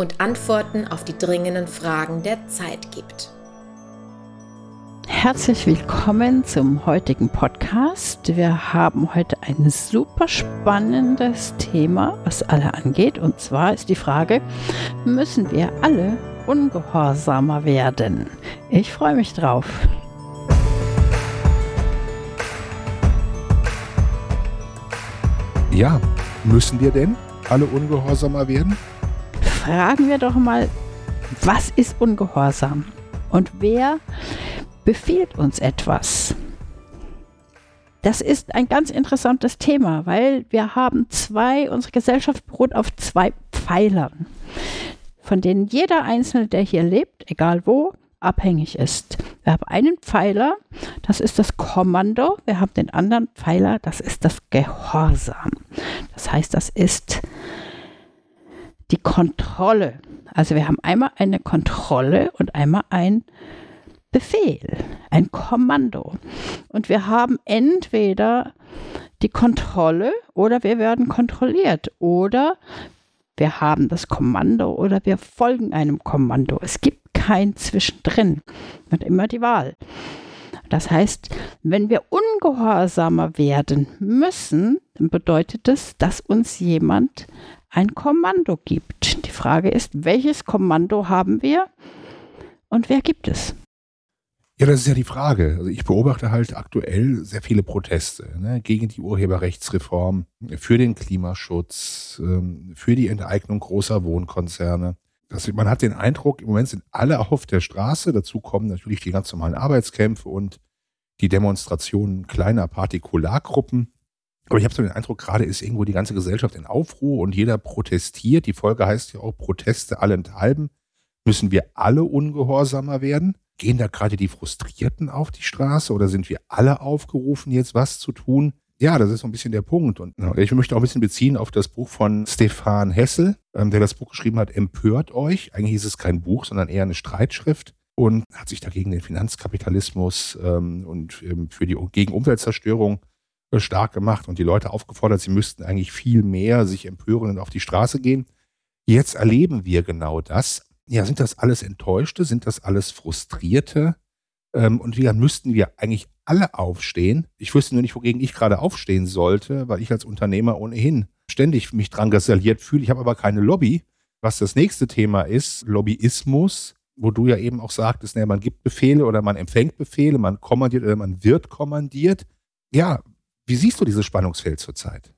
und Antworten auf die dringenden Fragen der Zeit gibt. Herzlich willkommen zum heutigen Podcast. Wir haben heute ein super spannendes Thema, was alle angeht. Und zwar ist die Frage, müssen wir alle ungehorsamer werden? Ich freue mich drauf. Ja, müssen wir denn alle ungehorsamer werden? Fragen wir doch mal, was ist Ungehorsam? Und wer befiehlt uns etwas? Das ist ein ganz interessantes Thema, weil wir haben zwei, unsere Gesellschaft beruht auf zwei Pfeilern, von denen jeder Einzelne, der hier lebt, egal wo, abhängig ist. Wir haben einen Pfeiler, das ist das Kommando. Wir haben den anderen Pfeiler, das ist das Gehorsam. Das heißt, das ist die Kontrolle. Also wir haben einmal eine Kontrolle und einmal ein Befehl, ein Kommando. Und wir haben entweder die Kontrolle oder wir werden kontrolliert oder wir haben das Kommando oder wir folgen einem Kommando. Es gibt kein Zwischendrin. Hat immer die Wahl. Das heißt, wenn wir ungehorsamer werden müssen, bedeutet das, dass uns jemand ein Kommando gibt. Die Frage ist, welches Kommando haben wir und wer gibt es? Ja, das ist ja die Frage. Also ich beobachte halt aktuell sehr viele Proteste ne, gegen die Urheberrechtsreform, für den Klimaschutz, ähm, für die Enteignung großer Wohnkonzerne. Das, man hat den Eindruck, im Moment sind alle auf der Straße. Dazu kommen natürlich die ganz normalen Arbeitskämpfe und die Demonstrationen kleiner Partikulargruppen. Aber ich habe so den Eindruck, gerade ist irgendwo die ganze Gesellschaft in Aufruhr und jeder protestiert. Die Folge heißt ja auch Proteste allenthalben. Müssen wir alle ungehorsamer werden? Gehen da gerade die Frustrierten auf die Straße oder sind wir alle aufgerufen, jetzt was zu tun? Ja, das ist so ein bisschen der Punkt. Und ich möchte auch ein bisschen beziehen auf das Buch von Stefan Hessel, ähm, der das Buch geschrieben hat, Empört euch. Eigentlich ist es kein Buch, sondern eher eine Streitschrift und hat sich dagegen den Finanzkapitalismus ähm, und ähm, für die gegen Umweltzerstörung stark gemacht und die Leute aufgefordert, sie müssten eigentlich viel mehr sich empören und auf die Straße gehen. Jetzt erleben wir genau das. Ja, sind das alles Enttäuschte? Sind das alles Frustrierte? Ähm, und wie müssten wir eigentlich alle aufstehen? Ich wüsste nur nicht, wogegen ich gerade aufstehen sollte, weil ich als Unternehmer ohnehin ständig mich dran gasaliert fühle. Ich habe aber keine Lobby. Was das nächste Thema ist, Lobbyismus, wo du ja eben auch sagtest, ne, man gibt Befehle oder man empfängt Befehle, man kommandiert oder man wird kommandiert. Ja, wie siehst du dieses Spannungsfeld zurzeit?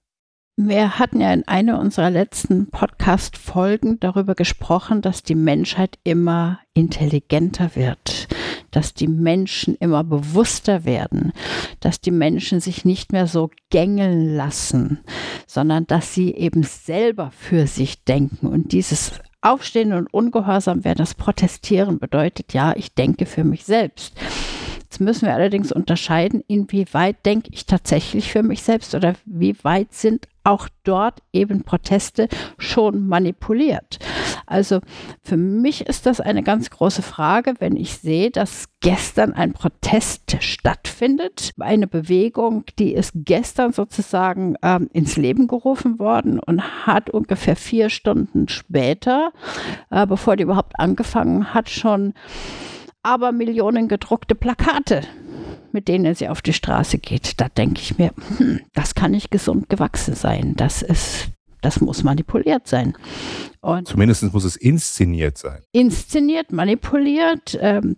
Wir hatten ja in einer unserer letzten Podcast-Folgen darüber gesprochen, dass die Menschheit immer intelligenter wird, dass die Menschen immer bewusster werden, dass die Menschen sich nicht mehr so gängeln lassen, sondern dass sie eben selber für sich denken. Und dieses Aufstehen und Ungehorsam werden, das Protestieren bedeutet, ja, ich denke für mich selbst. Jetzt müssen wir allerdings unterscheiden, inwieweit denke ich tatsächlich für mich selbst oder wie weit sind auch dort eben Proteste schon manipuliert. Also für mich ist das eine ganz große Frage, wenn ich sehe, dass gestern ein Protest stattfindet, eine Bewegung, die ist gestern sozusagen ähm, ins Leben gerufen worden und hat ungefähr vier Stunden später, äh, bevor die überhaupt angefangen hat, schon aber Millionen gedruckte Plakate, mit denen sie auf die Straße geht. Da denke ich mir, hm, das kann nicht gesund gewachsen sein. Das ist, das muss manipuliert sein. Und Zumindest muss es inszeniert sein. Inszeniert, manipuliert. Ähm,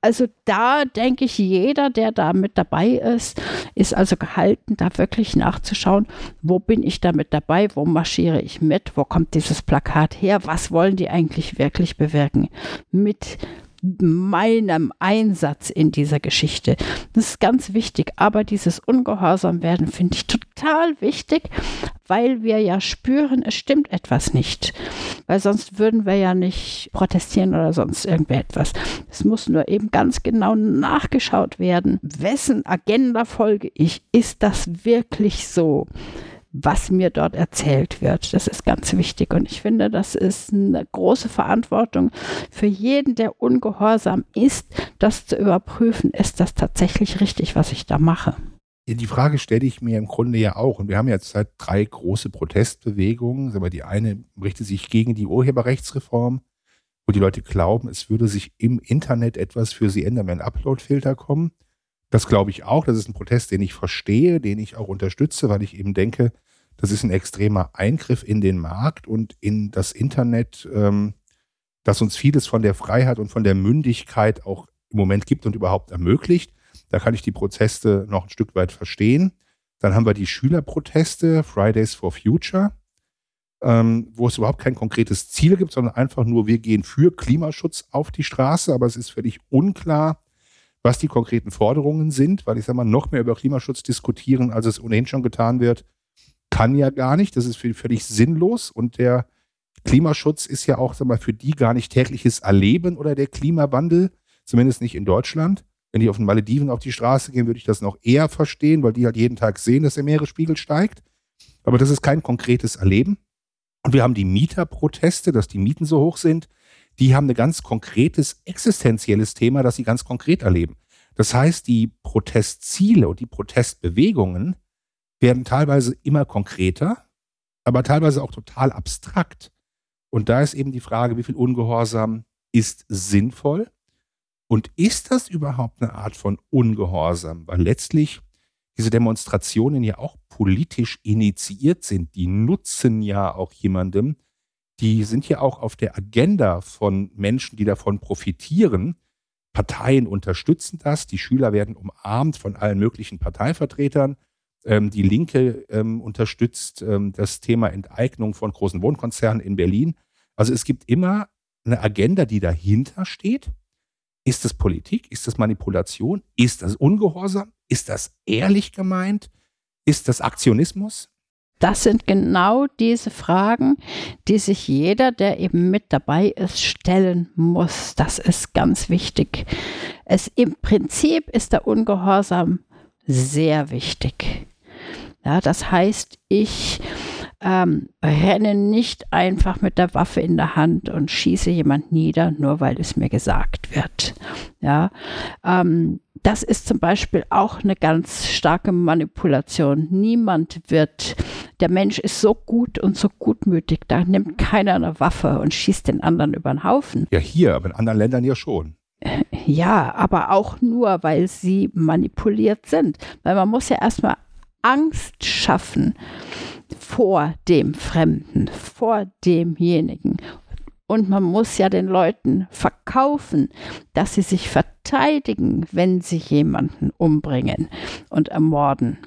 also da denke ich, jeder, der da mit dabei ist, ist also gehalten, da wirklich nachzuschauen, wo bin ich da mit dabei, wo marschiere ich mit, wo kommt dieses Plakat her, was wollen die eigentlich wirklich bewirken mit meinem Einsatz in dieser Geschichte. Das ist ganz wichtig. Aber dieses Ungehorsam werden finde ich total wichtig, weil wir ja spüren, es stimmt etwas nicht. Weil sonst würden wir ja nicht protestieren oder sonst irgendetwas. Es muss nur eben ganz genau nachgeschaut werden, wessen Agenda folge ich. Ist das wirklich so? Was mir dort erzählt wird. Das ist ganz wichtig. Und ich finde, das ist eine große Verantwortung für jeden, der ungehorsam ist, das zu überprüfen, ist das tatsächlich richtig, was ich da mache. Die Frage stelle ich mir im Grunde ja auch. Und wir haben jetzt seit drei große Protestbewegungen. Die eine richtet sich gegen die Urheberrechtsreform, wo die Leute glauben, es würde sich im Internet etwas für sie ändern, wenn Upload-Filter kommen. Das glaube ich auch. Das ist ein Protest, den ich verstehe, den ich auch unterstütze, weil ich eben denke, das ist ein extremer Eingriff in den Markt und in das Internet, ähm, das uns vieles von der Freiheit und von der Mündigkeit auch im Moment gibt und überhaupt ermöglicht. Da kann ich die Proteste noch ein Stück weit verstehen. Dann haben wir die Schülerproteste, Fridays for Future, ähm, wo es überhaupt kein konkretes Ziel gibt, sondern einfach nur, wir gehen für Klimaschutz auf die Straße, aber es ist völlig unklar, was die konkreten Forderungen sind, weil ich sage mal, noch mehr über Klimaschutz diskutieren, als es ohnehin schon getan wird, kann ja gar nicht. Das ist völlig sinnlos und der Klimaschutz ist ja auch sag mal, für die gar nicht tägliches Erleben oder der Klimawandel, zumindest nicht in Deutschland. Wenn die auf den Malediven auf die Straße gehen, würde ich das noch eher verstehen, weil die halt jeden Tag sehen, dass der Meeresspiegel steigt. Aber das ist kein konkretes Erleben. Und wir haben die Mieterproteste, dass die Mieten so hoch sind die haben ein ganz konkretes existenzielles Thema, das sie ganz konkret erleben. Das heißt, die Protestziele und die Protestbewegungen werden teilweise immer konkreter, aber teilweise auch total abstrakt. Und da ist eben die Frage, wie viel Ungehorsam ist sinnvoll? Und ist das überhaupt eine Art von Ungehorsam? Weil letztlich diese Demonstrationen ja auch politisch initiiert sind. Die nutzen ja auch jemandem, die sind ja auch auf der Agenda von Menschen, die davon profitieren. Parteien unterstützen das. Die Schüler werden umarmt von allen möglichen Parteivertretern. Ähm, die Linke ähm, unterstützt ähm, das Thema Enteignung von großen Wohnkonzernen in Berlin. Also es gibt immer eine Agenda, die dahinter steht. Ist das Politik? Ist das Manipulation? Ist das Ungehorsam? Ist das ehrlich gemeint? Ist das Aktionismus? Das sind genau diese Fragen, die sich jeder, der eben mit dabei ist, stellen muss. Das ist ganz wichtig. Es im Prinzip ist der Ungehorsam sehr wichtig. Ja, das heißt, ich ähm, renne nicht einfach mit der Waffe in der Hand und schieße jemand nieder, nur weil es mir gesagt wird. Ja, ähm, das ist zum Beispiel auch eine ganz starke Manipulation. Niemand wird, der Mensch ist so gut und so gutmütig, da nimmt keiner eine Waffe und schießt den anderen über den Haufen. Ja, hier, aber in anderen Ländern ja schon. Ja, aber auch nur, weil sie manipuliert sind. Weil man muss ja erstmal Angst schaffen vor dem Fremden, vor demjenigen. Und man muss ja den Leuten verkaufen, dass sie sich verteidigen, wenn sie jemanden umbringen und ermorden.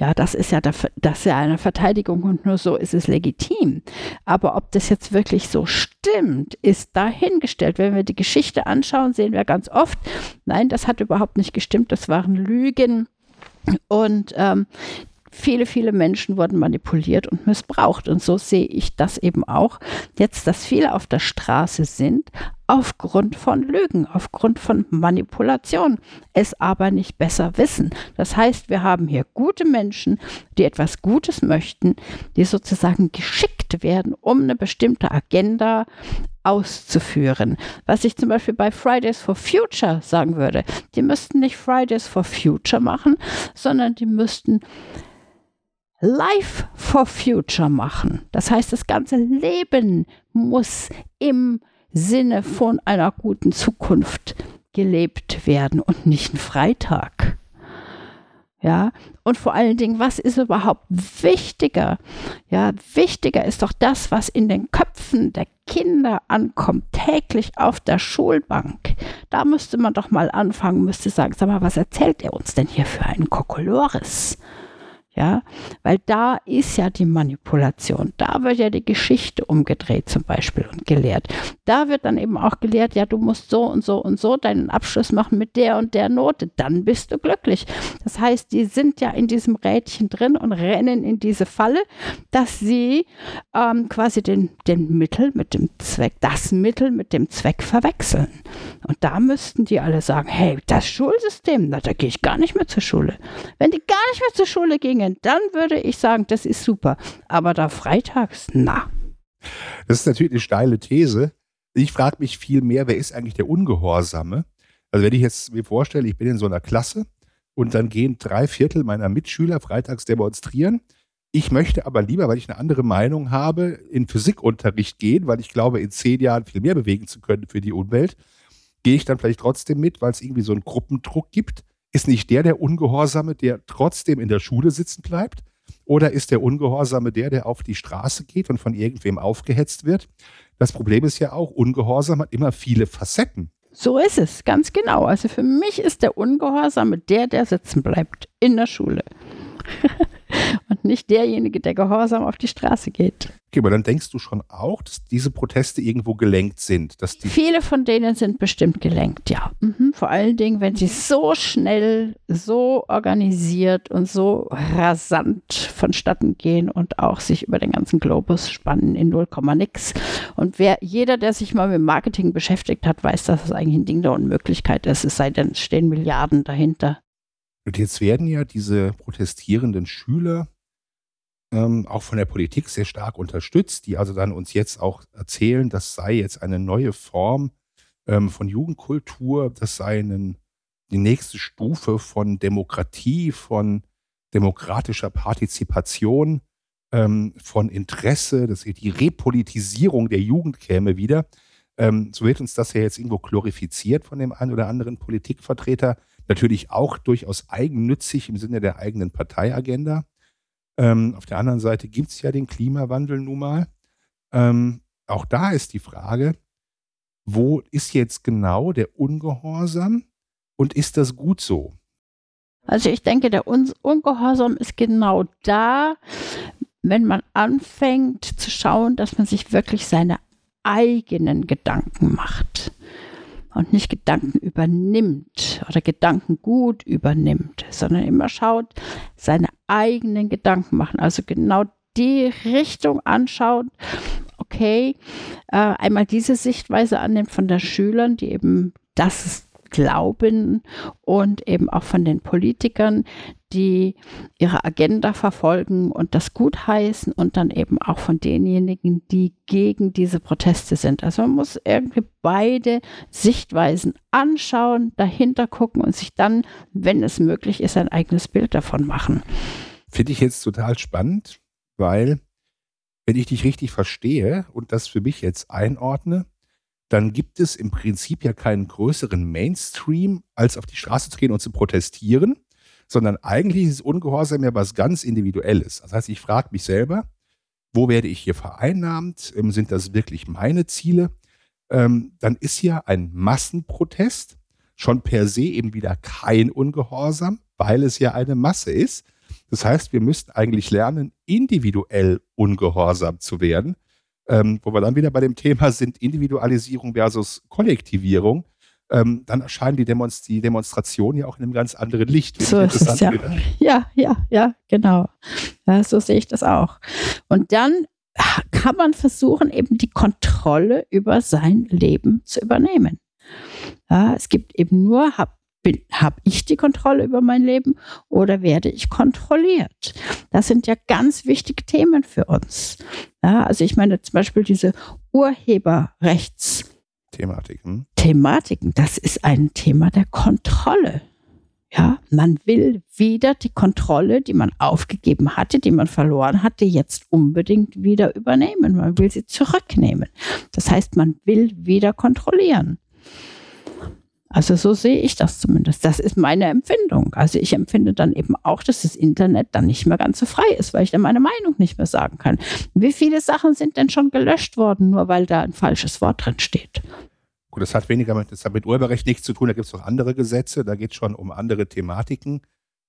Ja, das ist ja, der, das ist ja eine Verteidigung und nur so ist es legitim. Aber ob das jetzt wirklich so stimmt, ist dahingestellt. Wenn wir die Geschichte anschauen, sehen wir ganz oft, nein, das hat überhaupt nicht gestimmt, das waren Lügen. Und ähm, viele, viele Menschen wurden manipuliert und missbraucht. Und so sehe ich das eben auch jetzt, dass viele auf der Straße sind aufgrund von Lügen, aufgrund von Manipulation, es aber nicht besser wissen. Das heißt, wir haben hier gute Menschen, die etwas Gutes möchten, die sozusagen geschickt werden, um eine bestimmte Agenda auszuführen. Was ich zum Beispiel bei Fridays for Future sagen würde, die müssten nicht Fridays for Future machen, sondern die müssten Life for Future machen. Das heißt, das ganze Leben muss im Sinne von einer guten Zukunft gelebt werden und nicht ein Freitag. Ja, und vor allen Dingen, was ist überhaupt wichtiger? Ja, wichtiger ist doch das, was in den Köpfen der Kinder ankommt, täglich auf der Schulbank. Da müsste man doch mal anfangen, müsste sagen, sag mal, was erzählt er uns denn hier für einen Kokolores? Ja, weil da ist ja die Manipulation. Da wird ja die Geschichte umgedreht zum Beispiel und gelehrt. Da wird dann eben auch gelehrt, ja, du musst so und so und so deinen Abschluss machen mit der und der Note. Dann bist du glücklich. Das heißt, die sind ja in diesem Rädchen drin und rennen in diese Falle, dass sie ähm, quasi den, den Mittel mit dem Zweck, das Mittel mit dem Zweck verwechseln. Und da müssten die alle sagen, hey, das Schulsystem, na, da gehe ich gar nicht mehr zur Schule. Wenn die gar nicht mehr zur Schule gingen, Ferien, dann würde ich sagen, das ist super. Aber da freitags, na. Das ist natürlich eine steile These. Ich frage mich viel mehr, wer ist eigentlich der Ungehorsame? Also wenn ich jetzt mir vorstelle, ich bin in so einer Klasse und dann gehen drei Viertel meiner Mitschüler freitags demonstrieren. Ich möchte aber lieber, weil ich eine andere Meinung habe, in Physikunterricht gehen, weil ich glaube, in zehn Jahren viel mehr bewegen zu können für die Umwelt. Gehe ich dann vielleicht trotzdem mit, weil es irgendwie so einen Gruppendruck gibt? Ist nicht der der Ungehorsame, der trotzdem in der Schule sitzen bleibt? Oder ist der Ungehorsame der, der auf die Straße geht und von irgendwem aufgehetzt wird? Das Problem ist ja auch, Ungehorsam hat immer viele Facetten. So ist es, ganz genau. Also für mich ist der Ungehorsame der, der sitzen bleibt in der Schule. nicht derjenige, der gehorsam auf die Straße geht. Okay, aber dann denkst du schon auch, dass diese Proteste irgendwo gelenkt sind. Dass die Viele von denen sind bestimmt gelenkt, ja. Mhm. Vor allen Dingen, wenn sie so schnell, so organisiert und so rasant vonstatten gehen und auch sich über den ganzen Globus spannen in 0, nix. Und wer, jeder, der sich mal mit Marketing beschäftigt hat, weiß, dass es eigentlich ein Ding der Unmöglichkeit ist. Es sei denn, es stehen Milliarden dahinter. Und jetzt werden ja diese protestierenden Schüler ähm, auch von der Politik sehr stark unterstützt, die also dann uns jetzt auch erzählen, das sei jetzt eine neue Form ähm, von Jugendkultur, das sei einen, die nächste Stufe von Demokratie, von demokratischer Partizipation, ähm, von Interesse, dass die Repolitisierung der Jugend käme wieder. Ähm, so wird uns das ja jetzt irgendwo glorifiziert von dem einen oder anderen Politikvertreter. Natürlich auch durchaus eigennützig im Sinne der eigenen Parteiagenda. Ähm, auf der anderen Seite gibt es ja den Klimawandel nun mal. Ähm, auch da ist die Frage, wo ist jetzt genau der Ungehorsam und ist das gut so? Also ich denke, der Un Ungehorsam ist genau da, wenn man anfängt zu schauen, dass man sich wirklich seine eigenen Gedanken macht und nicht Gedanken übernimmt oder Gedanken gut übernimmt, sondern immer schaut, seine eigenen Gedanken machen. Also genau die Richtung anschaut, okay, äh, einmal diese Sichtweise annimmt von den Schülern, die eben das glauben und eben auch von den Politikern, die ihre Agenda verfolgen und das gutheißen und dann eben auch von denjenigen, die gegen diese Proteste sind. Also man muss irgendwie beide Sichtweisen anschauen, dahinter gucken und sich dann, wenn es möglich ist, ein eigenes Bild davon machen. Finde ich jetzt total spannend, weil wenn ich dich richtig verstehe und das für mich jetzt einordne, dann gibt es im Prinzip ja keinen größeren Mainstream, als auf die Straße zu gehen und zu protestieren sondern eigentlich ist Ungehorsam ja was ganz Individuelles. Das heißt, ich frage mich selber, wo werde ich hier vereinnahmt? Ähm, sind das wirklich meine Ziele? Ähm, dann ist ja ein Massenprotest schon per se eben wieder kein Ungehorsam, weil es ja eine Masse ist. Das heißt, wir müssten eigentlich lernen, individuell ungehorsam zu werden, ähm, wo wir dann wieder bei dem Thema sind, Individualisierung versus Kollektivierung ähm, dann erscheinen die, Demonst die, Demonstrationen ja auch in einem ganz anderen Licht. So ist es, ja. ja, ja, ja, genau. Ja, so sehe ich das auch. Und dann kann man versuchen, eben die Kontrolle über sein Leben zu übernehmen. Ja, es gibt eben nur, habe ich die Kontrolle über mein Leben oder werde ich kontrolliert? Das sind ja ganz wichtige Themen für uns. Ja, also ich meine zum Beispiel diese Urheberrechts- Thematiken. Thematiken, das ist ein Thema der Kontrolle. Ja, man will wieder die Kontrolle, die man aufgegeben hatte, die man verloren hatte, jetzt unbedingt wieder übernehmen. Man will sie zurücknehmen. Das heißt, man will wieder kontrollieren. Also so sehe ich das zumindest. Das ist meine Empfindung. Also ich empfinde dann eben auch, dass das Internet dann nicht mehr ganz so frei ist, weil ich dann meine Meinung nicht mehr sagen kann. Wie viele Sachen sind denn schon gelöscht worden, nur weil da ein falsches Wort drin steht? Gut, das hat weniger mit, das hat mit Urheberrecht nichts zu tun, da gibt es auch andere Gesetze, da geht es schon um andere Thematiken.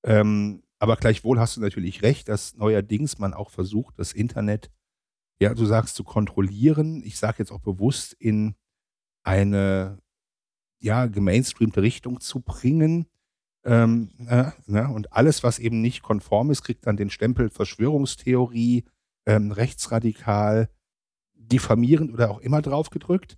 Ähm, Aber gleichwohl hast du natürlich recht, dass neuerdings man auch versucht, das Internet, ja, du sagst, zu kontrollieren. Ich sage jetzt auch bewusst in eine, ja, gemainstreamte Richtung zu bringen. Ähm, äh, ne? Und alles, was eben nicht konform ist, kriegt dann den Stempel Verschwörungstheorie, ähm, rechtsradikal, diffamierend oder auch immer draufgedrückt.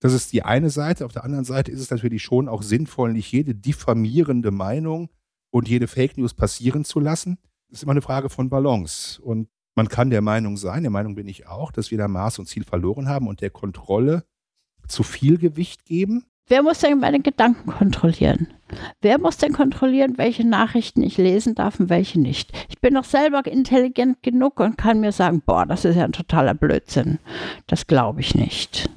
Das ist die eine Seite. Auf der anderen Seite ist es natürlich schon auch sinnvoll, nicht jede diffamierende Meinung und jede Fake News passieren zu lassen. Das ist immer eine Frage von Balance. Und man kann der Meinung sein, der Meinung bin ich auch, dass wir da Maß und Ziel verloren haben und der Kontrolle zu viel Gewicht geben. Wer muss denn meine Gedanken kontrollieren? Wer muss denn kontrollieren, welche Nachrichten ich lesen darf und welche nicht? Ich bin doch selber intelligent genug und kann mir sagen, boah, das ist ja ein totaler Blödsinn. Das glaube ich nicht.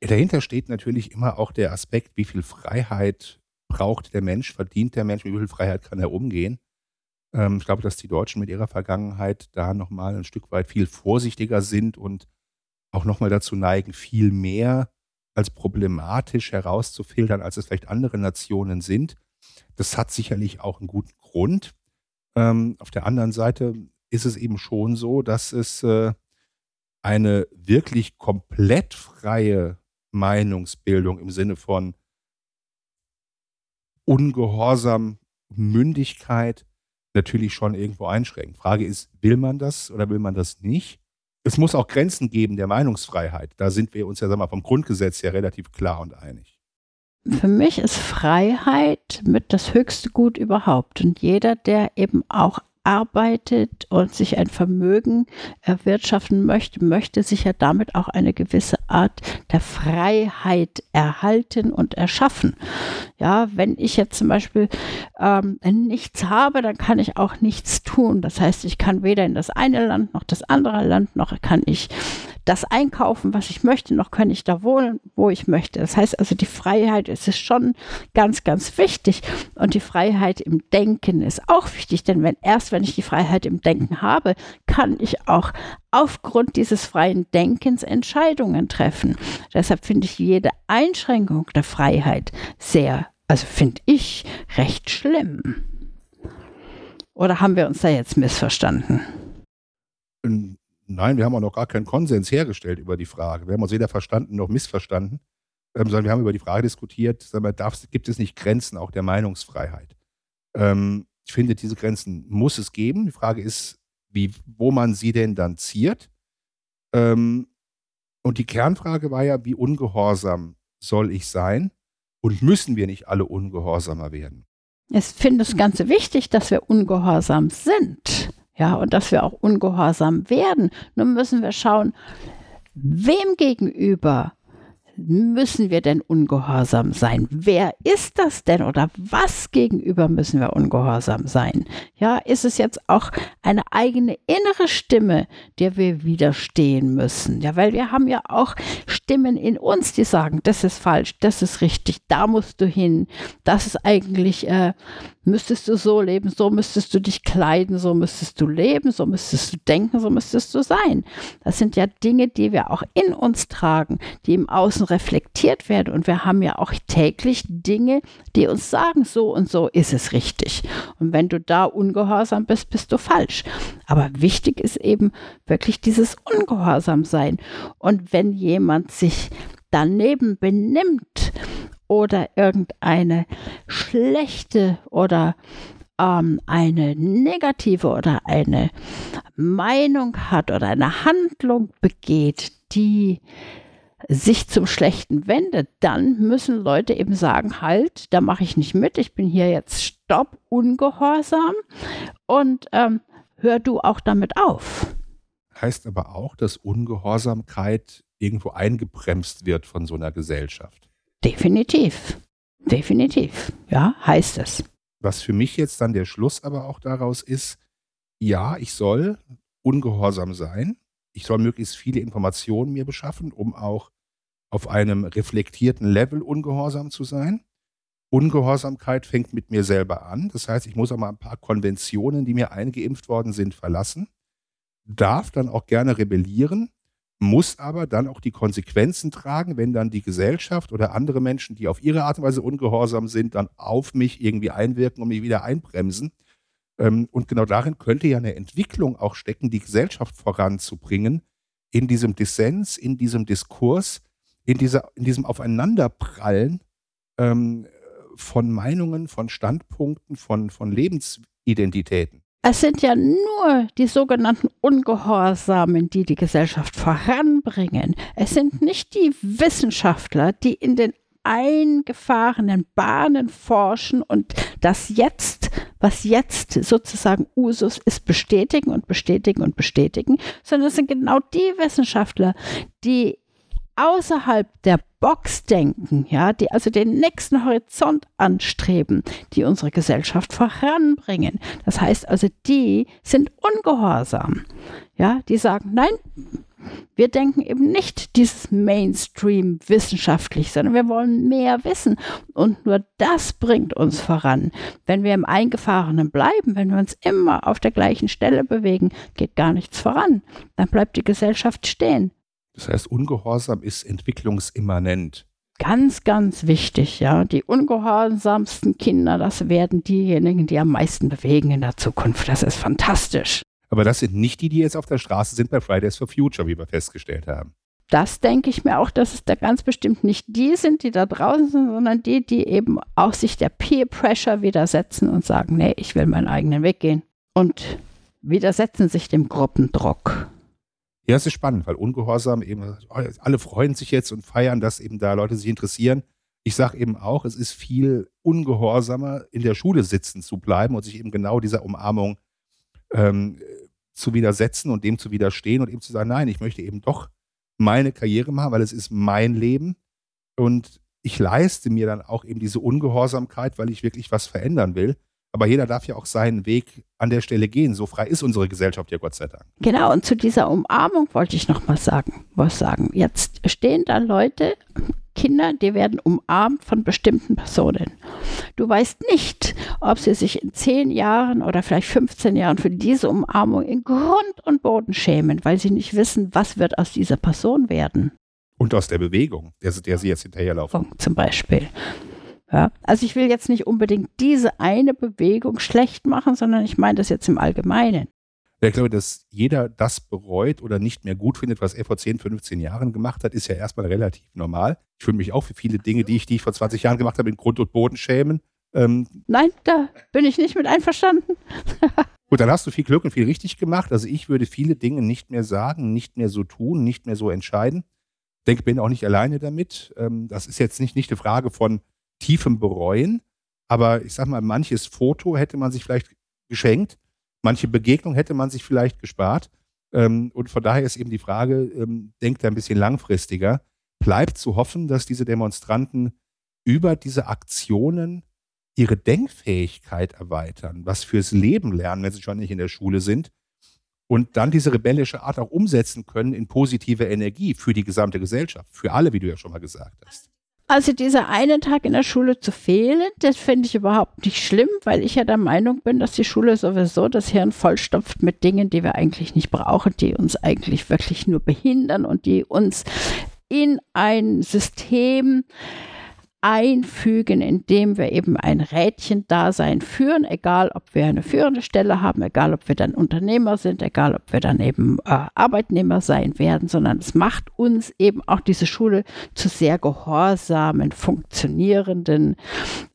Dahinter steht natürlich immer auch der Aspekt, wie viel Freiheit braucht der Mensch, verdient der Mensch, wie viel Freiheit kann er umgehen. Ähm, ich glaube, dass die Deutschen mit ihrer Vergangenheit da nochmal ein Stück weit viel vorsichtiger sind und auch nochmal dazu neigen, viel mehr als problematisch herauszufiltern, als es vielleicht andere Nationen sind. Das hat sicherlich auch einen guten Grund. Ähm, auf der anderen Seite ist es eben schon so, dass es äh, eine wirklich komplett freie Meinungsbildung im Sinne von Ungehorsam, Mündigkeit natürlich schon irgendwo einschränkt. Frage ist, will man das oder will man das nicht? Es muss auch Grenzen geben der Meinungsfreiheit. Da sind wir uns ja sagen wir, vom Grundgesetz her relativ klar und einig. Für mich ist Freiheit mit das höchste Gut überhaupt. Und jeder, der eben auch arbeitet und sich ein Vermögen erwirtschaften möchte, möchte sich ja damit auch eine gewisse Art der Freiheit erhalten und erschaffen. Ja, wenn ich jetzt zum Beispiel ähm, nichts habe, dann kann ich auch nichts tun. Das heißt, ich kann weder in das eine Land noch das andere Land, noch kann ich das einkaufen, was ich möchte, noch kann ich da wohnen, wo ich möchte. Das heißt also, die Freiheit ist schon ganz, ganz wichtig. Und die Freiheit im Denken ist auch wichtig, denn wenn erst wenn ich die Freiheit im Denken habe, kann ich auch aufgrund dieses freien Denkens Entscheidungen treffen. Deshalb finde ich jede Einschränkung der Freiheit sehr, also finde ich recht schlimm. Oder haben wir uns da jetzt missverstanden? Nein, wir haben auch noch gar keinen Konsens hergestellt über die Frage. Wir haben uns weder verstanden noch missverstanden, ähm, sondern wir haben über die Frage diskutiert, darf, gibt es nicht Grenzen auch der Meinungsfreiheit? Ähm, ich finde, diese Grenzen muss es geben. Die Frage ist, wie, wo man sie denn dann ziert. Ähm, und die Kernfrage war ja, wie ungehorsam soll ich sein? Und müssen wir nicht alle ungehorsamer werden? Ich finde es ganz wichtig, dass wir ungehorsam sind ja, und dass wir auch ungehorsam werden. Nun müssen wir schauen, wem gegenüber müssen wir denn ungehorsam sein? Wer ist das denn oder was gegenüber müssen wir ungehorsam sein? Ja, ist es jetzt auch eine eigene innere Stimme, der wir widerstehen müssen? Ja, weil wir haben ja auch Stimmen in uns, die sagen, das ist falsch, das ist richtig, da musst du hin, das ist eigentlich äh, müsstest du so leben, so müsstest du dich kleiden, so müsstest du leben, so müsstest du denken, so müsstest du sein. Das sind ja Dinge, die wir auch in uns tragen, die im Außen reflektiert werden. Und wir haben ja auch täglich Dinge, die uns sagen, so und so ist es richtig. Und wenn du da ungehorsam bist, bist du falsch. Aber wichtig ist eben wirklich dieses Ungehorsam sein. Und wenn jemand sich daneben benimmt oder irgendeine schlechte oder ähm, eine negative oder eine Meinung hat oder eine Handlung begeht, die sich zum Schlechten wendet, dann müssen Leute eben sagen, halt, da mache ich nicht mit, ich bin hier jetzt stopp, ungehorsam und ähm, hör du auch damit auf. Heißt aber auch, dass Ungehorsamkeit irgendwo eingebremst wird von so einer Gesellschaft. Definitiv. Definitiv. Ja, heißt es. Was für mich jetzt dann der Schluss aber auch daraus ist, ja, ich soll ungehorsam sein. Ich soll möglichst viele Informationen mir beschaffen, um auch auf einem reflektierten Level ungehorsam zu sein. Ungehorsamkeit fängt mit mir selber an. Das heißt, ich muss auch mal ein paar Konventionen, die mir eingeimpft worden sind, verlassen. Darf dann auch gerne rebellieren, muss aber dann auch die Konsequenzen tragen, wenn dann die Gesellschaft oder andere Menschen, die auf ihre Art und Weise ungehorsam sind, dann auf mich irgendwie einwirken und mich wieder einbremsen. Ähm, und genau darin könnte ja eine Entwicklung auch stecken, die Gesellschaft voranzubringen, in diesem Dissens, in diesem Diskurs, in, dieser, in diesem Aufeinanderprallen ähm, von Meinungen, von Standpunkten, von, von Lebensidentitäten. Es sind ja nur die sogenannten Ungehorsamen, die die Gesellschaft voranbringen. Es sind nicht die Wissenschaftler, die in den eingefahrenen Bahnen forschen und das jetzt, was jetzt sozusagen Usus ist, bestätigen und bestätigen und bestätigen, sondern es sind genau die Wissenschaftler, die außerhalb der Box denken, ja, die also den nächsten Horizont anstreben, die unsere Gesellschaft voranbringen. Das heißt also, die sind ungehorsam. Ja, die sagen, nein, wir denken eben nicht dieses Mainstream wissenschaftlich, sondern wir wollen mehr wissen. Und nur das bringt uns voran. Wenn wir im Eingefahrenen bleiben, wenn wir uns immer auf der gleichen Stelle bewegen, geht gar nichts voran. Dann bleibt die Gesellschaft stehen. Das heißt, Ungehorsam ist entwicklungsimmanent. Ganz, ganz wichtig, ja. Die ungehorsamsten Kinder, das werden diejenigen, die am meisten bewegen in der Zukunft. Das ist fantastisch. Aber das sind nicht die, die jetzt auf der Straße sind bei Fridays for Future, wie wir festgestellt haben. Das denke ich mir auch, dass es da ganz bestimmt nicht die sind, die da draußen sind, sondern die, die eben auch sich der Peer Pressure widersetzen und sagen, nee, ich will meinen eigenen Weg gehen. Und widersetzen sich dem Gruppendruck. Ja, es ist spannend, weil Ungehorsam eben, alle freuen sich jetzt und feiern, dass eben da Leute sich interessieren. Ich sage eben auch, es ist viel ungehorsamer, in der Schule sitzen zu bleiben und sich eben genau dieser Umarmung ähm, zu widersetzen und dem zu widerstehen und eben zu sagen, nein, ich möchte eben doch meine Karriere machen, weil es ist mein Leben und ich leiste mir dann auch eben diese Ungehorsamkeit, weil ich wirklich was verändern will. Aber jeder darf ja auch seinen Weg an der Stelle gehen. So frei ist unsere Gesellschaft ja Gott sei Dank. Genau, und zu dieser Umarmung wollte ich noch mal sagen, was sagen. Jetzt stehen da Leute, Kinder, die werden umarmt von bestimmten Personen. Du weißt nicht, ob sie sich in zehn Jahren oder vielleicht 15 Jahren für diese Umarmung in Grund und Boden schämen, weil sie nicht wissen, was wird aus dieser Person werden. Und aus der Bewegung, der, der sie jetzt hinterherlaufen. Zum Beispiel. Ja, also ich will jetzt nicht unbedingt diese eine Bewegung schlecht machen, sondern ich meine das jetzt im Allgemeinen. Ich glaube, dass jeder das bereut oder nicht mehr gut findet, was er vor 10, 15 Jahren gemacht hat, ist ja erstmal relativ normal. Ich fühle mich auch für viele Dinge, die ich, die ich vor 20 Jahren gemacht habe, in Grund und Boden schämen. Ähm, Nein, da bin ich nicht mit einverstanden. Gut, dann hast du viel Glück und viel richtig gemacht. Also ich würde viele Dinge nicht mehr sagen, nicht mehr so tun, nicht mehr so entscheiden. Ich denke, bin auch nicht alleine damit. Ähm, das ist jetzt nicht, nicht eine Frage von tiefem Bereuen, aber ich sag mal, manches Foto hätte man sich vielleicht geschenkt, manche Begegnung hätte man sich vielleicht gespart. Ähm, und von daher ist eben die Frage, ähm, denkt er ein bisschen langfristiger, bleibt zu hoffen, dass diese Demonstranten über diese Aktionen ihre Denkfähigkeit erweitern, was fürs Leben lernen, wenn sie schon nicht in der Schule sind, und dann diese rebellische Art auch umsetzen können in positive Energie für die gesamte Gesellschaft, für alle, wie du ja schon mal gesagt hast. Also dieser einen Tag in der Schule zu fehlen, das finde ich überhaupt nicht schlimm, weil ich ja der Meinung bin, dass die Schule sowieso das Hirn vollstopft mit Dingen, die wir eigentlich nicht brauchen, die uns eigentlich wirklich nur behindern und die uns in ein System einfügen, indem wir eben ein Rädchen-Dasein führen, egal ob wir eine führende Stelle haben, egal ob wir dann Unternehmer sind, egal ob wir dann eben äh, Arbeitnehmer sein werden, sondern es macht uns eben auch diese Schule zu sehr gehorsamen, funktionierenden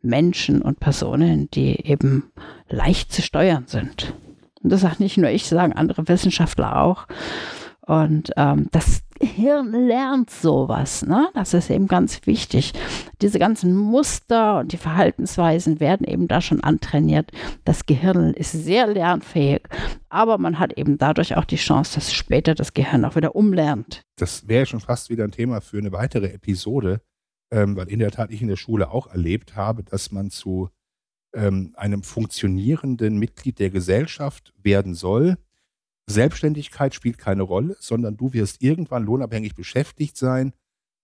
Menschen und Personen, die eben leicht zu steuern sind. Und das sagt nicht nur ich, sagen andere Wissenschaftler auch. Und ähm, das Hirn lernt sowas. Ne? Das ist eben ganz wichtig. Diese ganzen Muster und die Verhaltensweisen werden eben da schon antrainiert. Das Gehirn ist sehr lernfähig, aber man hat eben dadurch auch die Chance, dass später das Gehirn auch wieder umlernt. Das wäre schon fast wieder ein Thema für eine weitere Episode, ähm, weil in der Tat ich in der Schule auch erlebt habe, dass man zu ähm, einem funktionierenden Mitglied der Gesellschaft werden soll Selbstständigkeit spielt keine Rolle, sondern du wirst irgendwann lohnabhängig beschäftigt sein.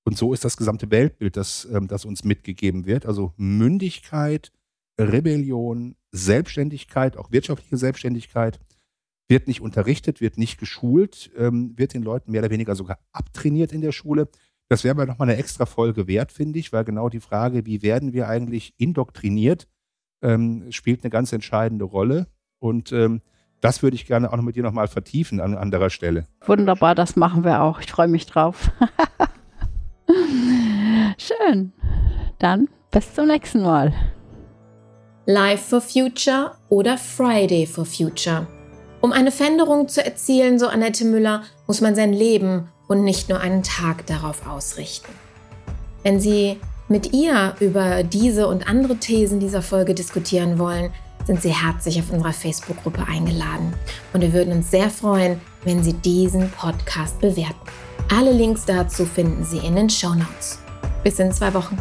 Und so ist das gesamte Weltbild, das, ähm, das uns mitgegeben wird. Also Mündigkeit, Rebellion, Selbstständigkeit, auch wirtschaftliche Selbstständigkeit wird nicht unterrichtet, wird nicht geschult, ähm, wird den Leuten mehr oder weniger sogar abtrainiert in der Schule. Das wäre aber nochmal eine extra Folge wert, finde ich, weil genau die Frage, wie werden wir eigentlich indoktriniert, ähm, spielt eine ganz entscheidende Rolle. Und das würde ich gerne auch noch mit dir nochmal vertiefen an anderer Stelle. Wunderbar, das machen wir auch. Ich freue mich drauf. Schön. Dann bis zum nächsten Mal. Life for Future oder Friday for Future. Um eine Veränderung zu erzielen, so Annette Müller, muss man sein Leben und nicht nur einen Tag darauf ausrichten. Wenn Sie mit ihr über diese und andere Thesen dieser Folge diskutieren wollen, sind Sie herzlich auf unserer Facebook-Gruppe eingeladen. Und wir würden uns sehr freuen, wenn Sie diesen Podcast bewerten. Alle Links dazu finden Sie in den Show Notes. Bis in zwei Wochen.